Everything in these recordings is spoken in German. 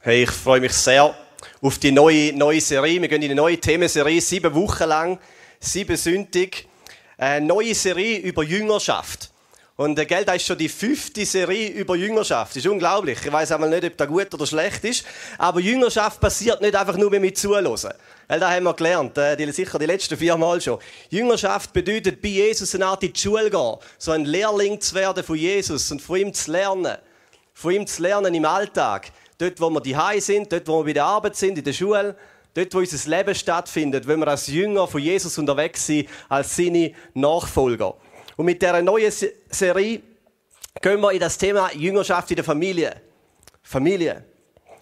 Hey, ich freue mich sehr auf die neue, neue Serie. Wir gehen in eine neue Themenserie, sieben Wochen lang, sieben Sündig. Eine neue Serie über Jüngerschaft. Und äh, gell, das ist schon die fünfte Serie über Jüngerschaft. Das ist unglaublich. Ich weiß einmal nicht, ob das gut oder schlecht ist. Aber Jüngerschaft passiert nicht einfach nur, wir zuhören. Weil das haben wir gelernt, äh, die, sicher die letzten vier Mal schon. Jüngerschaft bedeutet, bei Jesus eine Art in die Schule gehen. So ein Lehrling zu werden von Jesus und von ihm zu lernen. Von ihm zu lernen im Alltag dort, wo wir die sind, dort, wo wir bei der Arbeit sind, in der Schule, dort, wo unser Leben stattfindet, wenn wir als Jünger von Jesus unterwegs sind, als seine Nachfolger. Und mit dieser neuen Serie gehen wir in das Thema Jüngerschaft in der Familie. Familie.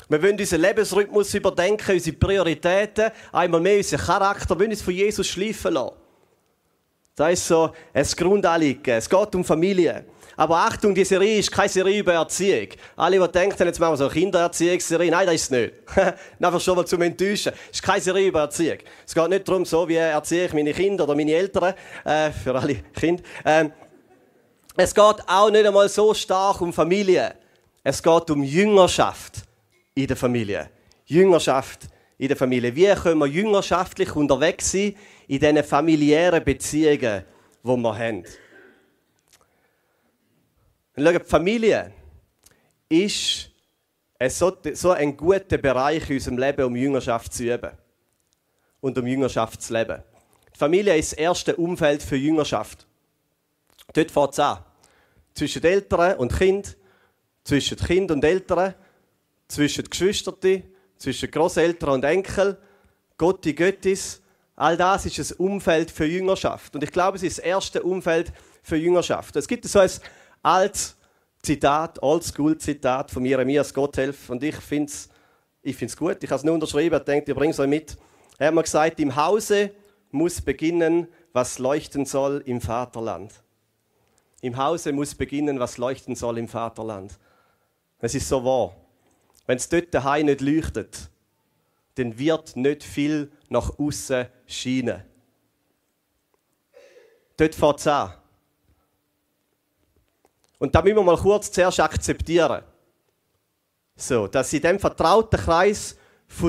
Wir wollen unseren Lebensrhythmus überdenken, unsere Prioritäten, einmal mehr unseren Charakter, wir wollen uns von Jesus schleifen lassen. Das ist so ein Grundanliegen. Es geht um Familie. Aber Achtung, die Serie ist keine Serie über Erziehung. Alle, die denken, jetzt machen wir so eine Kindererziehungsserie. Nein, das ist es nicht. Einfach schon mal zum Enttäuschen. Es ist keine Serie über Erziehung. Es geht nicht darum, so wie erziehe ich meine Kinder oder meine Eltern, äh, für alle Kinder. Ähm, es geht auch nicht einmal so stark um Familie. Es geht um Jüngerschaft in der Familie. Jüngerschaft in der Familie. Wie können wir jüngerschaftlich unterwegs sein in diesen familiären Beziehungen, die wir haben? Und schau, die Familie ist so, ein guter Bereich in unserem Leben, um Jüngerschaft zu üben und um Jüngerschaft zu leben. Die Familie ist das erste Umfeld für Jüngerschaft. Dort fängt es an. Zwischen Eltern und Kind, zwischen Kind und Eltern, zwischen Geschwistern, zwischen Großeltern und Enkel, Gotti Göttis. All das ist ein Umfeld für Jüngerschaft. Und ich glaube, es ist das erste Umfeld für Jüngerschaft. Es gibt so ein altes Zitat, Oldschool-Zitat von Jeremias Gotthelf. Und ich finde es ich find's gut. Ich habe es nur unterschrieben. Ich denke, ich bringe es euch mit. Er hat mir gesagt, im Hause muss beginnen, was leuchten soll im Vaterland. Im Hause muss beginnen, was leuchten soll im Vaterland. Es ist so wahr. Wenn es dort daheim nicht leuchtet, dann wird nicht viel nach außen scheinen. Dort fängt es an. Und da müssen wir mal kurz zuerst akzeptieren. So, dass in dem vertrauten Kreis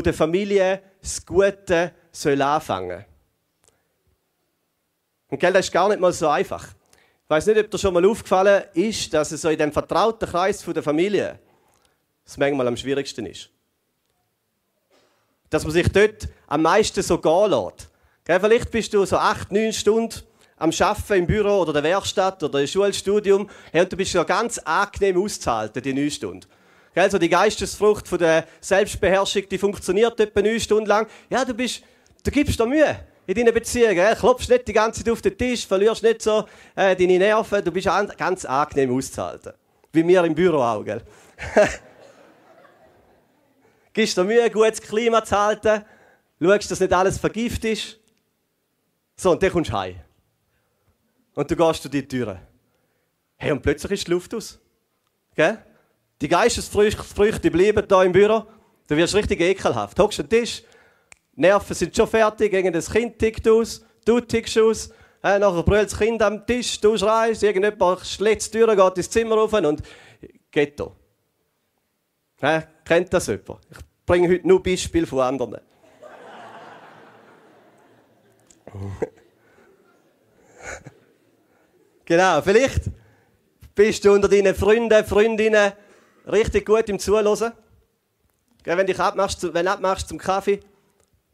der Familie das Gute soll anfangen. Und gell, das ist gar nicht mal so einfach. Ich weiß nicht, ob dir schon mal aufgefallen ist, dass es so in dem vertrauten Kreis der Familie das manchmal am schwierigsten ist. Dass man sich dort am meisten so gehen lässt. Gell, vielleicht bist du so acht, neun Stunden am Arbeiten im Büro oder der Werkstatt oder im Schulstudium, und du bist ja ganz angenehm auszuhalten, die neun Stunden. Also die Geistesfrucht von der Selbstbeherrschung, die funktioniert etwa neun Stunden lang. Ja, du bist, du gibst dir Mühe in deinen Beziehungen. Gell? Klopfst nicht die ganze Zeit auf den Tisch, verlierst nicht so äh, deine Nerven. Du bist ganz angenehm auszuhalten. Wie wir im Büro auch, gell? Gibst dir Mühe, ein gutes Klima zu halten. Schaust, dass nicht alles vergift ist. So, und dann kommst du heim. Und du gehst durch die Türe. Hey, und plötzlich ist die Luft aus. Gell? Die Geistesfrüchte bleiben da im Büro. Du wirst richtig ekelhaft. Hockst am Tisch, Nerven sind schon fertig, irgendein Kind tickt aus, du tickst aus. Äh, nachher brüllt das Kind am Tisch, du schreist, irgendjemand schlägt die Tür, geht ins Zimmer rauf und geht Äh, kennt das jemand? Ich bringe heute nur Beispiele von anderen. Genau, vielleicht bist du unter deinen Freunden, Freundinnen richtig gut im Zuhören. Wenn du dich abmachst, wenn abmachst zum Kaffee,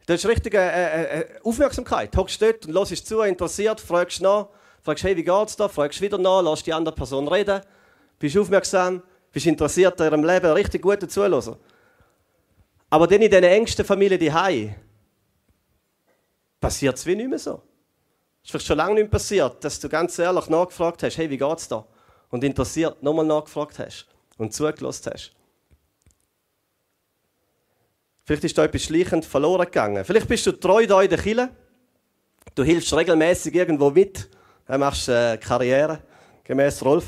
du hast richtige äh, äh, Aufmerksamkeit. Hockst dort und hörst zu, interessiert, fragst nach, fragst, hey, wie geht's da, fragst wieder nach, lass die andere Person reden, bist aufmerksam, bist interessiert an ihrem Leben, richtig gut zuhören. Aber dann in diesen engsten Familie die passiert es wie nicht mehr so. Es ist vielleicht schon lange nicht passiert, dass du ganz ehrlich nachgefragt hast, hey, wie geht's da? Und interessiert nochmal nachgefragt hast und zugelassen hast. Vielleicht ist da etwas schleichend verloren gegangen. Vielleicht bist du treu da in der Kille. Du hilfst regelmäßig irgendwo mit. Du machst äh, Karriere, gemäß Rolf.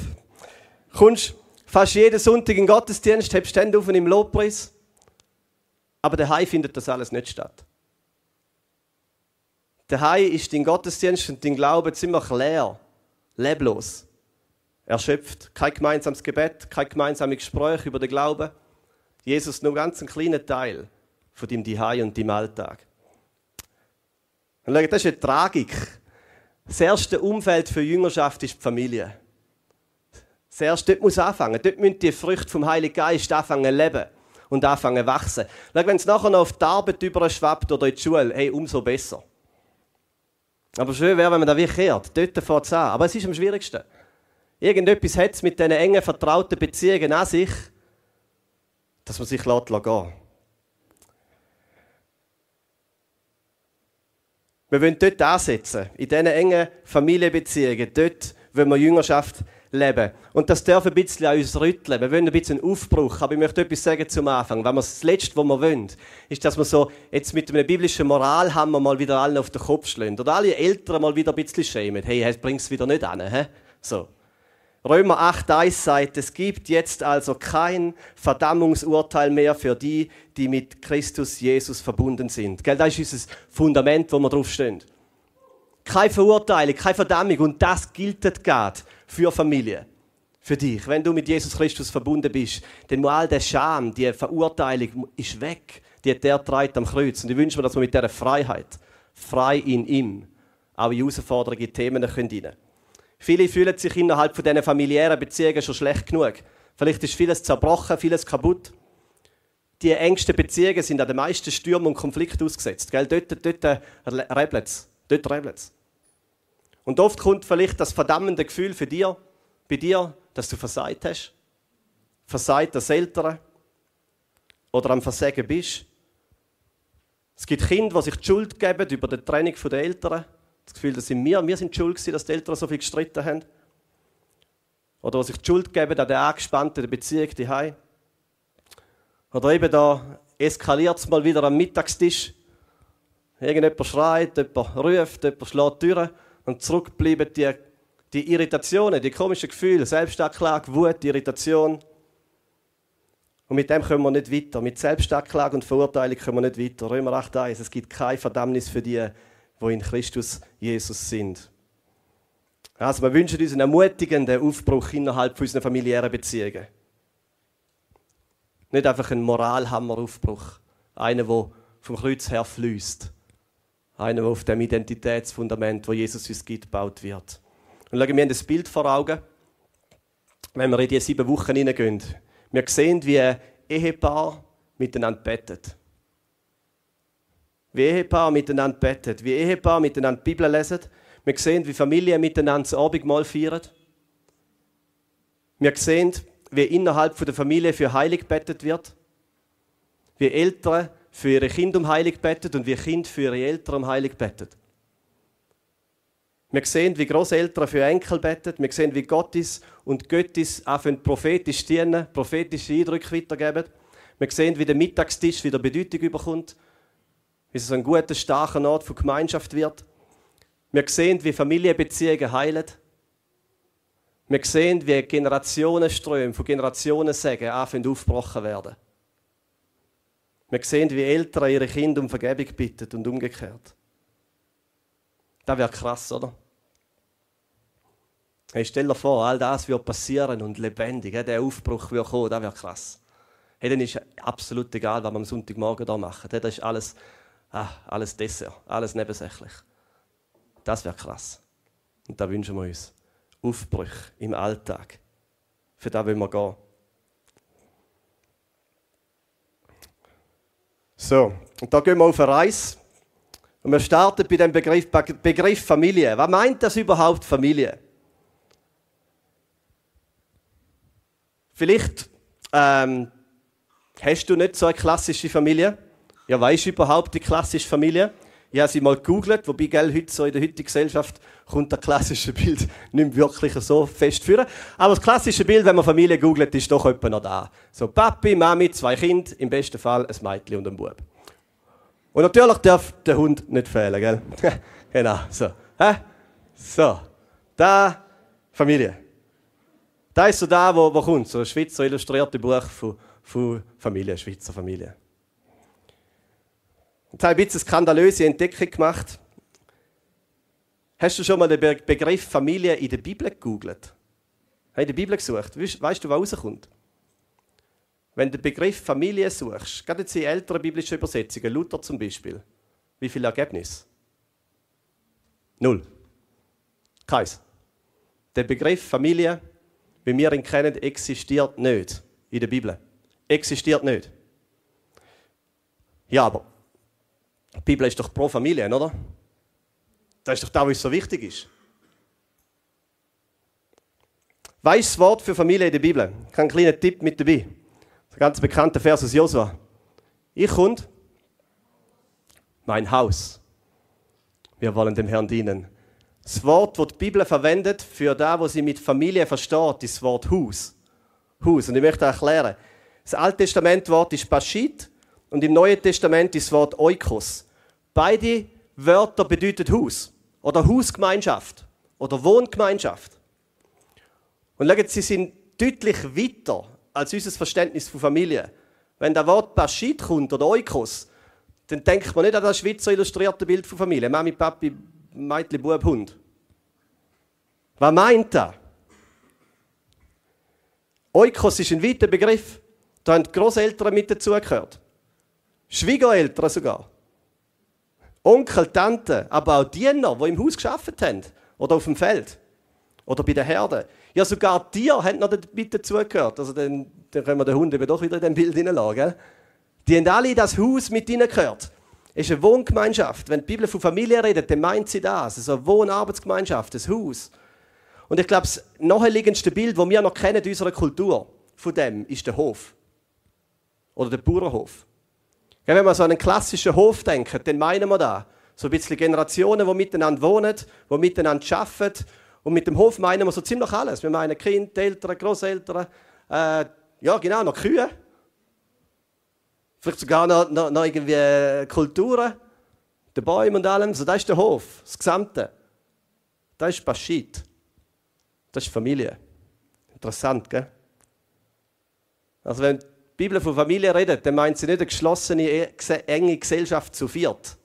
Kommst fast jeden Sonntag den Gottesdienst, hebst Hände auf im Lobpreis. Aber daheim findet das alles nicht statt. Daheim ist dein Gottesdienst und dein Glaube ziemlich leer, leblos, erschöpft. Kein gemeinsames Gebet, kein gemeinsames Gespräch über den Glauben. Jesus nur ganz einen kleinen Teil von deinem Dihei und deinem Alltag. Und schau, das ist eine Tragik. Das erste Umfeld für Jüngerschaft ist die Familie. Das erste, dort muss anfangen. Dort müssen die Früchte vom Heiligen Geist anfangen zu leben und anfangen zu wachsen. Wenn es nachher noch auf die Arbeit überschwappt oder in die Schule, hey, umso besser. Aber schön wäre, wenn man da wie kehrt. Dort fängt es an. Aber es ist am schwierigsten. Irgendetwas hat es mit diesen engen, vertrauten Beziehungen an sich, dass man sich gehen lässt. Wir wollen dort ansetzen, in diesen engen Familienbeziehungen. Dort wollen wir Jüngerschaft leben. Und das darf ein bisschen an uns rütteln. Wir wollen ein bisschen einen Aufbruch. Aber ich möchte etwas sagen zum Anfang. Wenn wir das Letzte, was wir wollen, ist, dass wir so jetzt mit einem biblischen Moralhammer mal wieder allen auf den Kopf schlagen. Oder alle Eltern mal wieder ein bisschen schämen. Hey, das bringt es wieder nicht an. So. Römer 8,1 sagt, es gibt jetzt also kein Verdammungsurteil mehr für die, die mit Christus Jesus verbunden sind. Gell, das ist unser Fundament, wo wir drauf stehen. Keine Verurteilung, keine Verdammung und das gilt gerade für Familie. Für dich. Wenn du mit Jesus Christus verbunden bist, dann muss all der Scham, die Verurteilung ist weg. Die hat der treibt am Kreuz. Und ich wünsche mir, dass wir mit dieser Freiheit, frei in ihm, auch in herausfordernde Themen rein können. Viele fühlen sich innerhalb von diesen familiären Beziehungen schon schlecht genug. Vielleicht ist vieles zerbrochen, vieles kaputt. Die engsten Beziehungen sind an den meisten Stürmen und Konflikten ausgesetzt. Gell? Dort, dort rebelt es. Dort rebelt Und oft kommt vielleicht das verdammende Gefühl für dir, bei dir, dass du versagt hast. Versagt als Eltern oder am Versagen bist. Es gibt Kinder, die sich die Schuld geben über die Trennung der Eltern das Gefühl, dass sind wir, wir sind schuld gewesen, dass die Eltern so viel gestritten haben. Oder was sich die Schuld geben an der angespannten Beziehung daheim. Oder eben da eskaliert es mal wieder am Mittagstisch. Irgendjemand schreit, jemand ruft, jemand schlägt Türen und zurückbleiben die, die Irritationen, die komischen Gefühle, Selbstanklage, Wut, Irritation. Und mit dem können wir nicht weiter. Mit Selbstanklage und Verurteilung können wir nicht weiter. Römer 8,1, es gibt keine Verdammnis für die, wo in Christus Jesus sind. Also wir wünschen uns einen ermutigenden Aufbruch innerhalb unserer familiären Beziehungen. Nicht einfach ein Moralhammeraufbruch. Einer, der vom Kreuz her fließt. Einer, der auf dem Identitätsfundament, wo Jesus uns gibt, gebaut wird. Und schauen, wir haben ein Bild vor Augen, wenn wir in diese sieben Wochen hineingehen. Wir sehen, wie ein Ehepaar miteinander bettet wie Ehepaar miteinander beten, wie Ehepaar miteinander die Bibel lesen. Wir sehen, wie Familien miteinander das Abendmahl feiern. Wir sehen, wie innerhalb der Familie für Heilig betet wird. Wie Eltern für ihre Kinder um Heilig betet und wie Kinder für ihre Eltern um Heilig betet. Wir sehen, wie Großeltern für Enkel beten. Wir sehen, wie Gottes und Göttis anfangen prophetisch dienen, prophetische Eindrücke weitergeben. Wir sehen, wie der Mittagstisch wieder Bedeutung überkommt wie es ein guter, starker Ort für Gemeinschaft wird. Wir sehen, wie Familienbeziehungen heilen. Wir sehen, wie Generationenströme von Generationen sagen, anfangen aufgebrochen werden. Wir sehen, wie Eltern ihre Kinder um Vergebung bitten und umgekehrt. Das wäre krass, oder? Hey, stell dir vor, all das wird passieren und lebendig. Der Aufbruch wird kommen, das wäre krass. Hey, dann ist absolut egal, was wir am Sonntagmorgen hier machen. Das ist alles ah, alles Dessert, alles nebensächlich. Das wäre krass. Und da wünschen wir uns Aufbrüche im Alltag. Für da wollen wir gehen. So, und da gehen wir auf eine Reise. Und wir starten bei dem Begriff, Begriff Familie. Was meint das überhaupt Familie? Vielleicht ähm, hast du nicht so eine klassische Familie. Ja, weißt du überhaupt die klassische Familie? Ich habe sie mal gegoogelt, wobei gell, heute so in der heutigen Gesellschaft kommt das klassische Bild nicht mehr wirklich so fest führen. Aber das klassische Bild, wenn man Familie googelt, ist doch etwa noch da. So Papi, Mami, zwei Kinder, im besten Fall ein Mädchen und ein Bub. Und natürlich darf der Hund nicht fehlen, gell? genau, so. Hä? So, da Familie. Da ist so da, wo, wo kommt, so ein Schweizer illustrierte Buch von, von Familie, Schweizer Familie. Jetzt habe ich ein bisschen skandalöse Entdeckung gemacht. Hast du schon mal den Begriff Familie in der Bibel gegoogelt? Hast in der Bibel gesucht? Weißt du, was rauskommt? wenn du den Begriff Familie suchst, gerade jetzt in älteren biblischen Übersetzungen, Luther zum Beispiel, wie viel Ergebnis? Null. Keins. Der Begriff Familie, wie wir ihn kennen, existiert nicht in der Bibel. Existiert nicht. Ja, aber die Bibel ist doch pro Familie, oder? Das ist doch das, was so wichtig ist. Weißt das Wort für Familie in der Bibel? Ich habe einen kleinen Tipp mit dabei. Der ganz bekannte Vers aus Josua. Ich und mein Haus. Wir wollen dem Herrn dienen. Das Wort, das die Bibel verwendet für das, was sie mit Familie versteht, ist das Wort Haus. Haus. Und ich möchte erklären. Das Alte Testament Wort ist Baschit und im Neuen Testament ist das Wort Oikos. Beide Wörter bedeuten Haus oder Hausgemeinschaft oder Wohngemeinschaft. Und schaut, sie sind deutlich weiter als unser Verständnis von Familie. Wenn das Wort Baschit kommt oder Oikos, dann denkt man nicht an das Schweizer illustrierte Bild von Familie. Mami, Papi, Mädchen, Bub, Hund. Was meint er? Oikos ist ein weiter Begriff. Da haben die Großeltern mit dazugehört. Schwiegereltern sogar. Onkel, Tante, aber auch Diener, die im Haus geschafft haben. Oder auf dem Feld. Oder bei den Herden. Ja, sogar Tiere haben noch mit dazugehört. Also dann, dann können wir den Hund eben doch wieder in dem Bild hineinlagen. Die haben alle das Haus mit hineingehört. Es ist eine Wohngemeinschaft. Wenn die Bibel von Familie redet, dann meint sie das. Es ist eine Wohnarbeitsgemeinschaft, ein Haus. Und ich glaube, das naheliegendste Bild, das wir noch kennen in unserer Kultur, von dem, ist der Hof. Oder der Bauernhof. Ja, wenn wir so an einen klassischen Hof denken, dann meinen wir da so ein bisschen Generationen, die miteinander wohnen, die miteinander arbeiten. Und mit dem Hof meinen wir so ziemlich alles. Wir meinen Kind, Eltern, Großeltern, äh, ja genau, noch Kühe. Vielleicht sogar noch, noch, noch irgendwie Kulturen, die Bäume und allem. So, das ist der Hof, das Gesamte. Das ist Baschit. Das ist Familie. Interessant, gell? Also wenn Bibel von Familie redet, dann meint sie nicht eine geschlossene, e, enge Gesellschaft zu viert.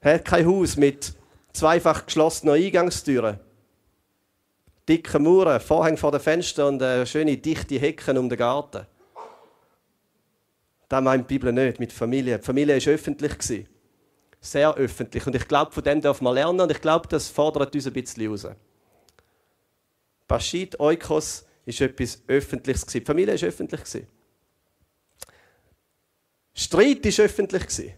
Hat kein Haus mit zweifach geschlossenen Eingangstüren, dicken Mauern, Vorhänge vor den Fenstern und äh, schöne dichte Hecken um den Garten. Das meint die Bibel nicht mit Familie. Die Familie war öffentlich. Sehr öffentlich. Und ich glaube, von dem dürfen wir lernen und ich glaube, das fordert uns ein bisschen raus. Baschit, Oikos ist etwas Öffentliches. Die Familie war öffentlich. Streit war öffentlich.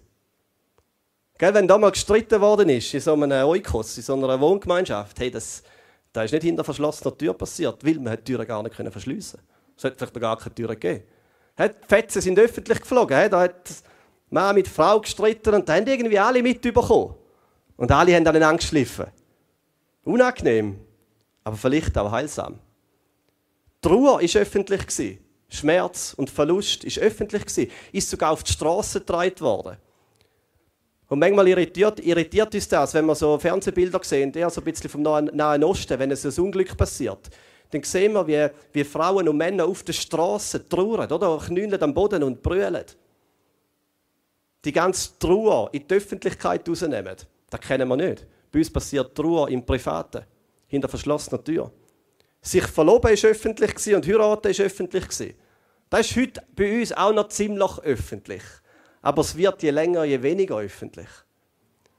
Gell, wenn da mal gestritten worden ist, in so einem Oikos, in so einer Wohngemeinschaft, hey, das, das ist nicht hinter verschlossener Tür passiert, weil man die Türen gar nicht verschliessen konnte. Es hätte vielleicht gar keine Türen gegeben. Die Fetzen sind öffentlich geflogen. Da hat Mann mit Frau gestritten und da haben irgendwie alle mitbekommen. Und alle haben aneinander geschliffen. Unangenehm, aber vielleicht auch heilsam. Trauer war öffentlich. Schmerz und Verlust war öffentlich. Ist sogar auf die Straße getragen worden. Und manchmal irritiert, irritiert uns das, wenn wir so Fernsehbilder sehen, eher so ein bisschen vom Nahen Osten, wenn es ein Unglück passiert. Dann sehen wir, wie, wie Frauen und Männer auf der Straße trauern, oder? Knüllen am Boden und brüllen. Die ganze Trauer in die Öffentlichkeit rausnehmen. Das kennen wir nicht. Bei uns passiert Trauer im Privaten, hinter verschlossener Tür. Sich verloben war öffentlich und heiraten war öffentlich. Das ist heute bei uns auch noch ziemlich öffentlich. Aber es wird je länger, je weniger öffentlich.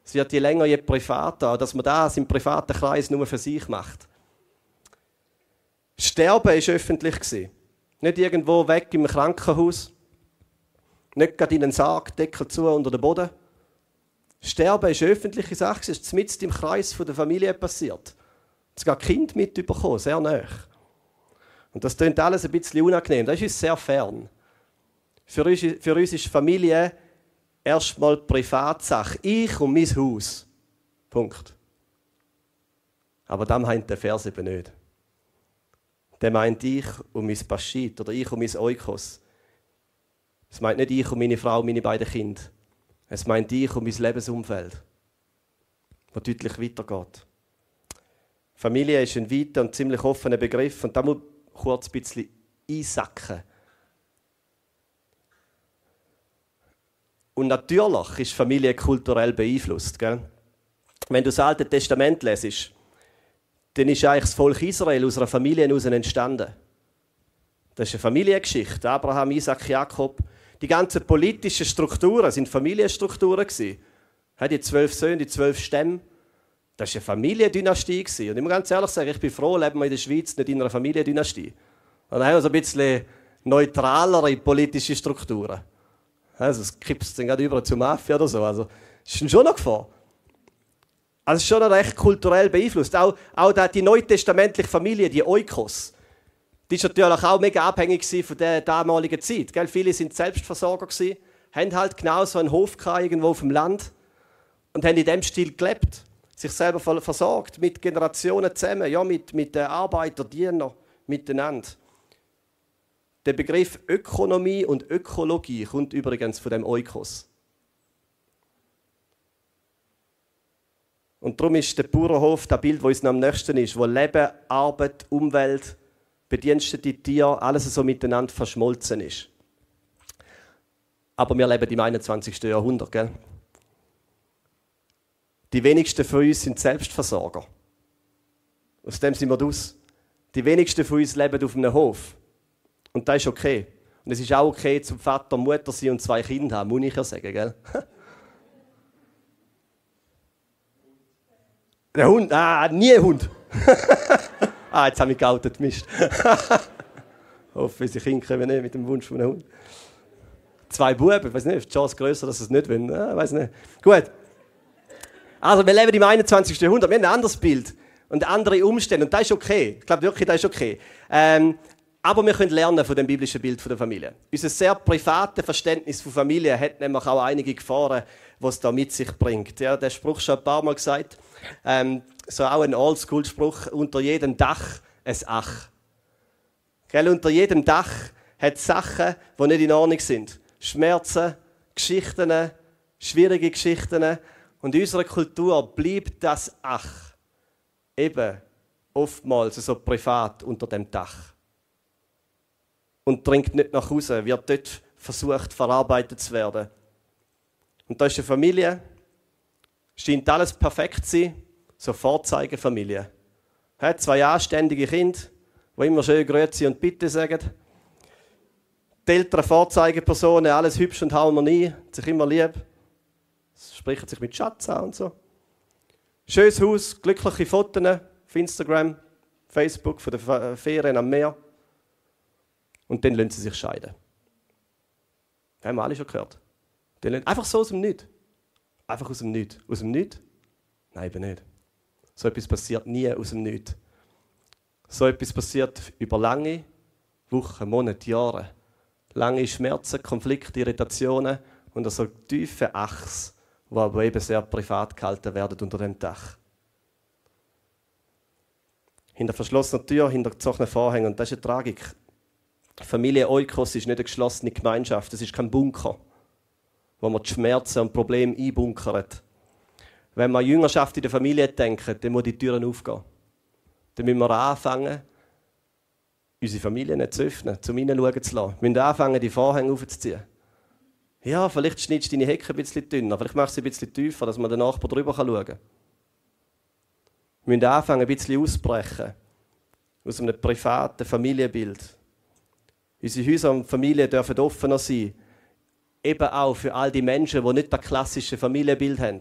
Es wird je länger, je privater, dass man das im privaten Kreis nur für sich macht. Sterben war öffentlich. Nicht irgendwo weg im Krankenhaus. Nicht gerade in einen Sarg, Deckel zu unter den Boden. Sterben ist eine öffentliche Sache. Es ist mitten im Kreis der Familie passiert. Sogar Kind mitbekommen, sehr nah. Und das klingt alles ein bisschen unangenehm. Das ist uns sehr fern. Für uns, für uns ist Familie erstmal Privatsache. Ich und mein Haus. Punkt. Aber das meint der Vers eben nicht. Der meint ich und mein Paschit oder ich und mein Oikos. Es meint nicht ich und meine Frau und meine beiden Kinder. Es meint ich und mein Lebensumfeld, das deutlich weitergeht. Familie ist ein weiter und ziemlich offener Begriff und da muss kurz ein bisschen einsacken. Und natürlich ist Familie kulturell beeinflusst. Gell? Wenn du das Alte Testament lesest, dann ist eigentlich das Volk Israel aus einer Familie heraus entstanden. Das ist eine Familiengeschichte. Abraham, Isaac, Jakob. Die ganzen politischen Strukturen sind Familienstrukturen. Die zwölf Söhne, die zwölf Stämme. Das war eine Familiendynastie. Und ich muss ganz ehrlich sagen, ich bin froh, leben wir in der Schweiz nicht in einer Familiendynastie. Und dann haben wir so ein bisschen neutralere politische Strukturen. Also es kippt es dann gerade über zur Mafia oder so. Also das ist schon noch Gefahr. Also es ist schon recht kulturell beeinflusst. Auch, auch die neutestamentliche Familie, die Oikos, die war natürlich auch mega abhängig von der damaligen Zeit. Gell? Viele sind Selbstversorger, haben halt genau so einen Hof irgendwo auf dem Land und haben in dem Stil gelebt. Sich selber versorgt, mit Generationen zusammen, ja, mit, mit den Arbeitern, Dienern, miteinander. Der Begriff Ökonomie und Ökologie kommt übrigens von dem Oikos. Und darum ist der Bauernhof das Bild, das uns am nächsten ist, wo Leben, Arbeit, Umwelt, bedienstete Tiere, alles so miteinander verschmolzen ist. Aber wir leben im 21. Jahrhundert, gell? Die wenigsten von uns sind Selbstversorger. Aus dem sind wir aus. Die wenigsten von uns leben auf einem Hof. Und das ist okay. Und es ist auch okay, zum Vater, Mutter sein und zwei Kinder haben, muss ich ja sagen, gell? Der Hund, ah, nie ein Hund. Ah, jetzt habe ich geoutet, Mist. Hoffe, unsere Kinder kommen nicht mit dem Wunsch von einem Hund. Zwei Buben, ich weiß nicht, ist die Chance größer, dass sie es nicht wollen. Ah, weiß nicht. Gut. Also, wir leben im 21. Jahrhundert, wir haben ein anderes Bild und andere Umstände und das ist okay. Ich glaube wirklich, das ist okay. Ähm, aber wir können lernen von dem biblischen Bild von der Familie. Unser sehr privates Verständnis von Familie hat nämlich auch einige Gefahren, die es da mit sich bringt. Ja, der Spruch schon ein paar Mal gesagt. Ähm, so auch ein Oldschool-Spruch, unter jedem Dach ein Ach. Gell, unter jedem Dach hat es Sachen, die nicht in Ordnung sind. Schmerzen, Geschichten, schwierige Geschichten. Und in unserer Kultur bleibt das Ach eben oftmals so privat unter dem Dach. Und dringt nicht nach Hause, wird dort versucht, verarbeitet zu werden. Und da ist eine Familie, scheint alles perfekt zu sein, so Vorzeigefamilie. Hat zwei anständige Kinder, die immer schön Grüezi und Bitte sagen. Die älteren Vorzeigepersonen, alles hübsch und Harmonie, sich immer lieb. Sprechen sich mit Schatz an und so. Schönes Haus, glückliche Fotos auf Instagram, Facebook von der Ferien am Meer. Und dann lassen sie sich scheiden. Das haben wir alle schon gehört. Einfach so aus dem Nichts. Einfach aus dem Nichts. Aus dem Nichts? Nein, eben nicht. So etwas passiert nie aus dem Nichts. So etwas passiert über lange Wochen, Monate, Jahre. Lange Schmerzen, Konflikte, Irritationen und so tiefe Achs, die aber eben sehr privat gehalten werden unter dem Dach. Hinter verschlossener Tür, hinter gezogenen Vorhängen. Und das ist eine Tragik. Familie Oikos ist nicht eine geschlossene Gemeinschaft, es ist kein Bunker, wo man die Schmerzen und Probleme einbunkert wenn wir an Jüngerschaft in der Familie denken, dann muss die Türen aufgehen. Dann müssen wir anfangen, unsere Familie nicht zu öffnen, zum hineinschauen zu lassen. Wir müssen anfangen, die Vorhänge aufzuziehen. Ja, vielleicht schneidest du deine Hecke ein bisschen dünner, vielleicht machst du sie ein bisschen tiefer, dass man den Nachbar drüber schauen kann. Wir müssen anfangen, ein bisschen auszubrechen aus einem privaten Familienbild. Unsere Häuser und Familien dürfen offener sein, eben auch für all die Menschen, die nicht das klassische Familienbild haben.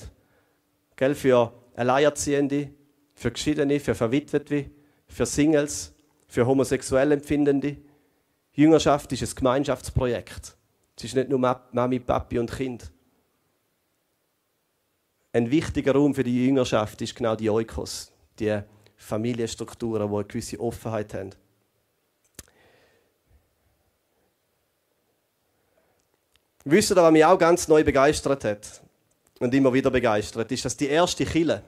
Gell, für Alleinerziehende, für Geschiedene, für Verwitwete, für Singles, für homosexuell Empfindende. Jüngerschaft ist ein Gemeinschaftsprojekt. Es ist nicht nur Mami, Papi und Kind. Ein wichtiger Raum für die Jüngerschaft ist genau die Oikos, die Familienstrukturen, die eine gewisse Offenheit haben. Wisst ihr, was mich auch ganz neu begeistert hat? und immer wieder begeistert, ist, dass die erste Kille,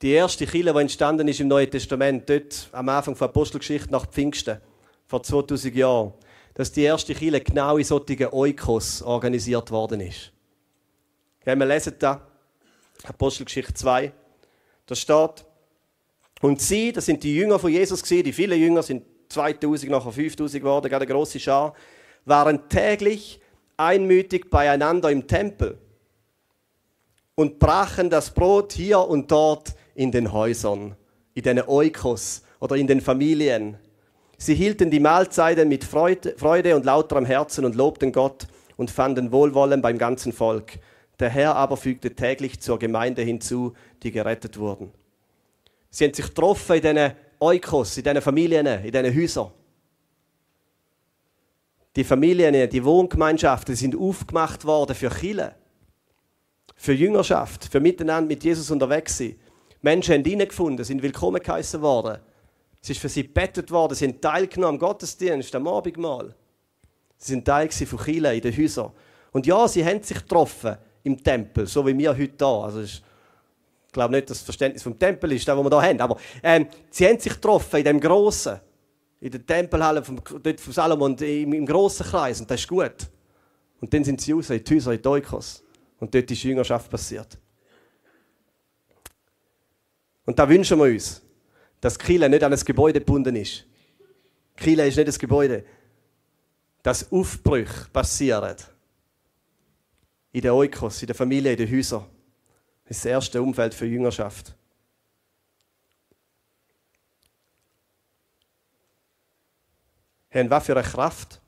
die erste Kille, die entstanden ist im Neuen Testament, dort am Anfang der Apostelgeschichte nach Pfingsten, vor 2000 Jahren, dass die erste Kille genau in solchen Oikos organisiert worden ist. Okay, wir lesen da, Apostelgeschichte 2, da steht, und sie, das sind die Jünger von Jesus die vielen Jünger sind 2000, nachher 5000 geworden, gerade eine große Schar, waren täglich einmütig beieinander im Tempel und brachen das Brot hier und dort in den Häusern, in den Eukos oder in den Familien, Sie hielten die Mahlzeiten mit Freude und lauterem Herzen und lobten Gott und fanden Wohlwollen beim ganzen Volk. Der Herr aber fügte täglich zur Gemeinde hinzu, die gerettet wurden. Sie haben sich getroffen in diesen Eukos, in diesen Familien, in diesen Häusern. Die Familien, die Wohngemeinschaften sind aufgemacht worden für Chile, für Jüngerschaft, für miteinander mit Jesus unterwegs sein. Menschen haben hineingefunden, sind willkommen geheißen worden. Es ist für sie bettet worden, sie haben teilgenommen am Gottesdienst, am Abendmahl. Sie sind Teil von Chile in den Häusern. Und ja, sie haben sich getroffen im Tempel, so wie wir heute hier. Also ich glaube nicht, dass das Verständnis vom Tempel ist, das, was wir hier haben. Aber ähm, sie haben sich getroffen in dem Großen, in der Tempelhalle vom, dort von Salomon, im, im grossen Kreis. Und das ist gut. Und dann sind sie raus in die Häuser, in die Oikos. Und dort ist Jüngerschaft passiert. Und da wünschen wir uns, dass Kille nicht an ein Gebäude gebunden ist. Kille ist nicht ein Gebäude. Dass Aufbrüche passieren. In den Oikos, in der Familie, in den Häusern. Das ist das erste Umfeld für Jüngerschaft. Haben was für eine Kraft?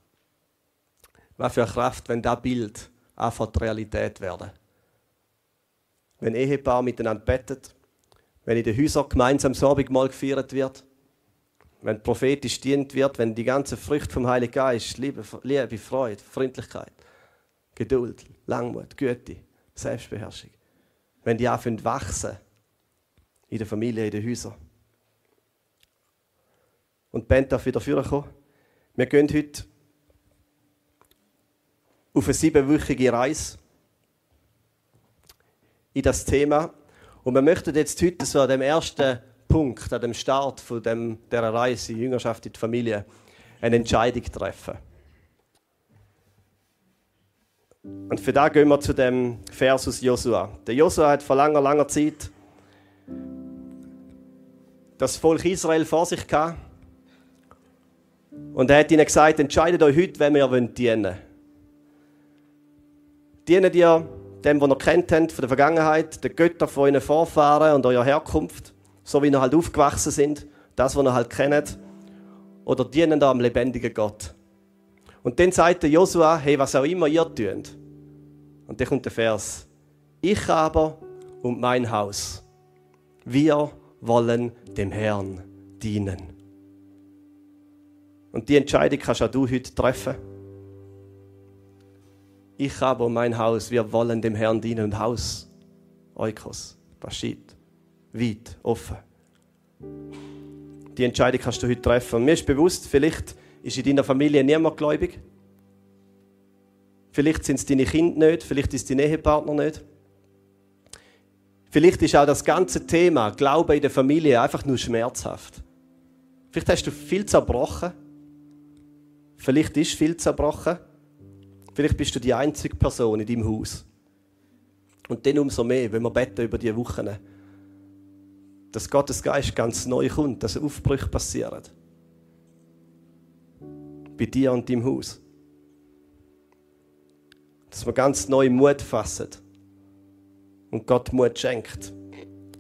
Was für eine Kraft, wenn das Bild einfach Realität werden. Wenn Ehepaar miteinander bettet, wenn in den Häusern gemeinsam das Abendmahl gefeiert wird, wenn prophetisch dient wird, wenn die ganze Früchte vom Heiligen Geist, Liebe, Liebe, Freude, Freundlichkeit, Geduld, Langmut, Güte, Selbstbeherrschung, wenn die anfangen wachsen in der Familie, in den Häusern. Und die Band darf wieder vorkommen. Wir gehen heute auf eine siebenwöchige Reise in das Thema. Und wir möchten jetzt heute so an dem ersten Punkt, an dem Start von dem, dieser Reise, Jüngerschaft in die Familie, eine Entscheidung treffen. Und für da gehen wir zu dem Vers aus Josua. Der Josua hat vor langer, langer Zeit das Volk Israel vor sich gehabt. Und er hat ihnen gesagt, entscheidet euch heute, wem ihr dienen wollt. Dienen ihr dem, was ihr kennt habt von der Vergangenheit, den Göttern von euren Vorfahren und eurer Herkunft, so wie ihr halt aufgewachsen sind, das, was ihr halt kennt, oder dienen am lebendigen Gott. Und dann sagt der Josua, hey, was auch immer ihr tut. Und dann kommt der Vers, ich aber und mein Haus, wir wollen dem Herrn dienen. Und die Entscheidung kannst auch du heute treffen. Ich aber und mein Haus, wir wollen dem Herrn dienen und Haus, Eukos, Baschit, weit, offen. Die Entscheidung kannst du heute treffen. Und mir ist bewusst, vielleicht ist in deiner Familie niemand gläubig. Vielleicht sind es deine Kinder nicht, vielleicht ist dein Ehepartner nicht. Vielleicht ist auch das ganze Thema Glaube in der Familie einfach nur schmerzhaft. Vielleicht hast du viel zerbrochen. Vielleicht ist viel zerbrochen. Vielleicht bist du die einzige Person in deinem Haus. Und dann umso mehr, wenn wir beten über die Wochen, dass Gottes Geist ganz neu kommt, dass Aufbrüche passieren. Bei dir und deinem Haus. Dass wir ganz neu Mut fassen und Gott Mut schenkt.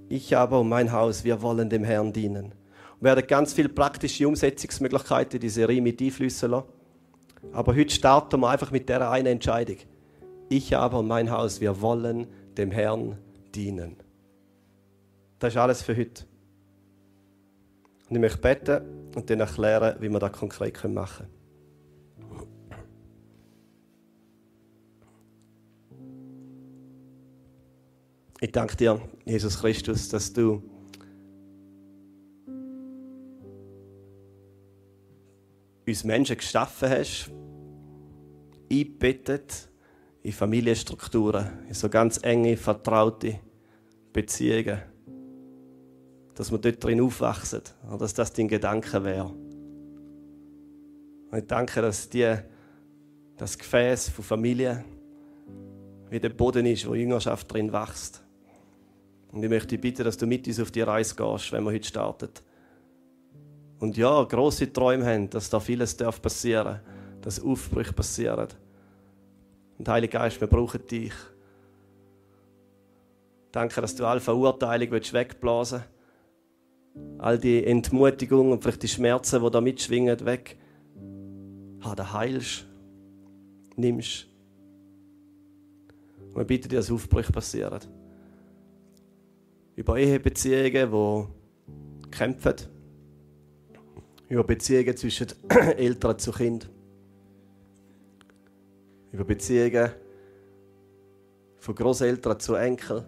Ich aber und mein Haus, wir wollen dem Herrn dienen. Wir werden ganz viele praktische Umsetzungsmöglichkeiten in die Serie mit einflüssen lassen. Aber heute starten wir einfach mit der einen Entscheidung. Ich aber mein Haus, wir wollen dem Herrn dienen. Das ist alles für heute. Und ich möchte beten und dann erklären, wie wir das konkret machen können. Ich danke dir, Jesus Christus, dass du uns Menschen geschaffen hast, eingebettet in Familienstrukturen, in so ganz enge, vertraute Beziehungen. Dass wir dort drin aufwachsen und dass das dein Gedanke wäre. Und ich danke, dass die, das Gefäß von Familie wie der Boden ist, wo Jüngerschaft drin wächst. Und ich möchte dich bitten, dass du mit uns auf die Reise gehst, wenn wir heute starten und ja, große Träume haben, dass da vieles darf passieren, dass Aufbrüche passieren. Und Heiliger Geist, wir brauchen dich. Danke, dass du alle Verurteilung wegblasen willst. all die Entmutigungen und vielleicht die Schmerzen, die da mitschwingen, weg. Ha, da heilst, nimmst. Und wir bitten dir, dass Aufbrüche passieren. Über Ehebeziehungen, die kämpfen. Über Beziehungen zwischen Eltern zu Kind. Über Beziehungen von Großeltern zu Enkel.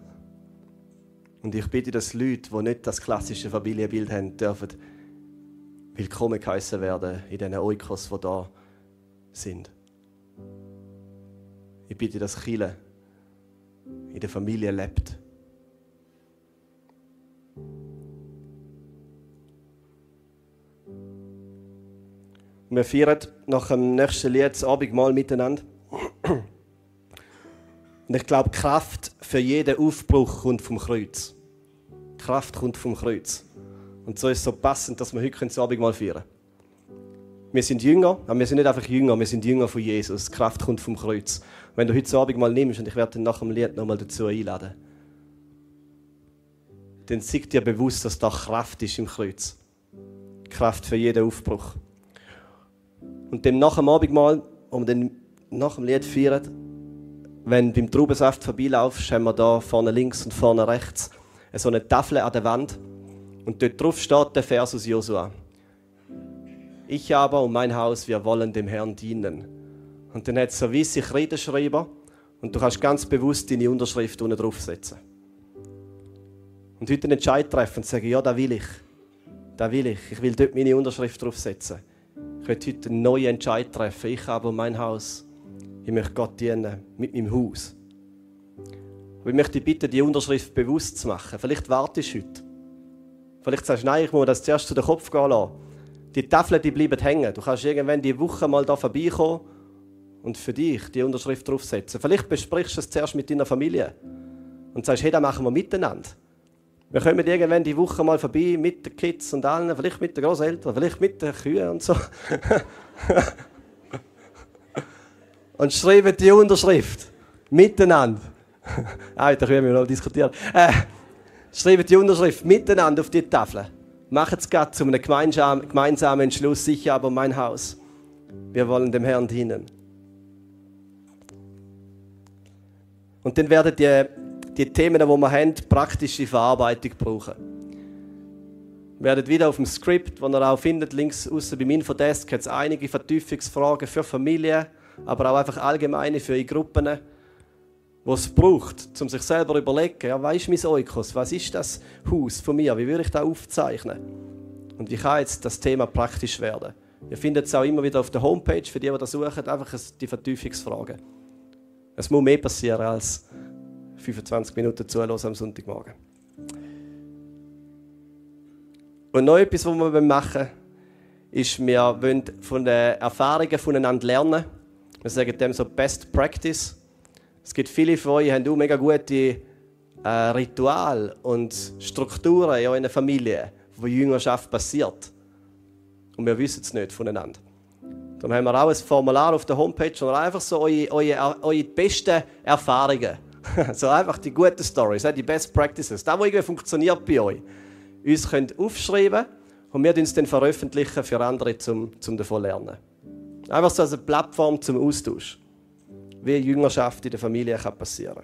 Und ich bitte, dass Leute, die nicht das klassische Familienbild haben, dürfen willkommen geheißen werden in diesen Oikos, die da sind. Ich bitte, dass Chile in der Familie lebt. Wir feiern nach dem nächsten Lied das Abendmahl miteinander. Und ich glaube, Kraft für jeden Aufbruch kommt vom Kreuz. Kraft kommt vom Kreuz. Und so ist es so passend, dass wir heute das Abendmahl feiern Wir sind Jünger, aber wir sind nicht einfach Jünger, wir sind Jünger von Jesus. Kraft kommt vom Kreuz. Und wenn du heute das Abendmahl nimmst, und ich werde dann nach dem Lied nochmal dazu einladen, dann zeigt dir bewusst, dass da Kraft ist im Kreuz. Kraft für jeden Aufbruch. Und dann nach dem Abendmahl, um dann nach dem Lied feiern, wenn du beim Traubensaft vorbeilaufst, haben wir da vorne links und vorne rechts so eine Tafel an der Wand. Und dort drauf steht der Vers aus Josua. Ich aber und mein Haus, wir wollen dem Herrn dienen. Und dann hat es so weisse Kredenschreiber und du kannst ganz bewusst deine Unterschrift unten draufsetzen. Und heute einen Entscheid treffen und sagen, ja, da will ich. Da will ich. Ich will dort meine Unterschrift draufsetzen. Ich will heute einen neuen Entscheid treffen. Ich und mein Haus ich möchte Gott dienen mit meinem Haus. Und ich möchte dich bitten, die Unterschrift bewusst zu machen. Vielleicht wartest du heute. Vielleicht sagst du, nein, ich muss das zuerst zu den Kopf gehen lassen. Die Tafeln die bleiben hängen. Du kannst irgendwann die Woche mal da vorbeikommen und für dich die Unterschrift draufsetzen. Vielleicht besprichst du es zuerst mit deiner Familie und sagst, hey, das machen wir miteinander. Wir kommen irgendwann die Woche mal vorbei mit den Kids und allen, vielleicht mit den Großeltern, vielleicht mit den Kühen und so. und schreiben die Unterschrift miteinander. ah, da können wir noch diskutieren. Äh, schreiben die Unterschrift miteinander auf die Tafel. Machen es gerade zu einem gemeinsamen Entschluss, sicher aber mein Haus. Wir wollen dem Herrn dienen. Und dann werden die, die Themen, die wir haben, praktische Verarbeitung brauchen. Wir werden wieder auf dem Skript, das ihr auch findet, links außen beim Infodesk, hat es einige Vertiefungsfragen für Familien aber auch einfach allgemeine für die Gruppen, die es braucht, um sich selber zu überlegen, ja, was ist mein Oikos, was ist das Haus von mir, wie würde ich das aufzeichnen? Und wie kann jetzt das Thema praktisch werden? Ihr findet es auch immer wieder auf der Homepage, für die, die das suchen, einfach die Vertiefungsfragen. Es muss mehr passieren als 25 Minuten zuhören am Sonntagmorgen. Und noch etwas, was wir machen wollen, ist, wir wollen von den Erfahrungen voneinander lernen wir sagen dem so Best Practice. Es gibt viele von euch, die haben mega gute äh, Rituale und Strukturen in eurer Familie, wo Jüngerschaft passiert. Und wir wissen es nicht voneinander. Darum haben wir auch ein Formular auf der Homepage, wo einfach so eure, eure, eure besten Erfahrungen, so einfach die guten Stories, die Best Practices, das, was irgendwie funktioniert bei euch, uns könnt aufschreiben und wir uns dann veröffentlichen für andere, um, um davon zu lernen. Einfach so als eine Plattform zum Austausch. Wie Jüngerschaft in der Familie kann passieren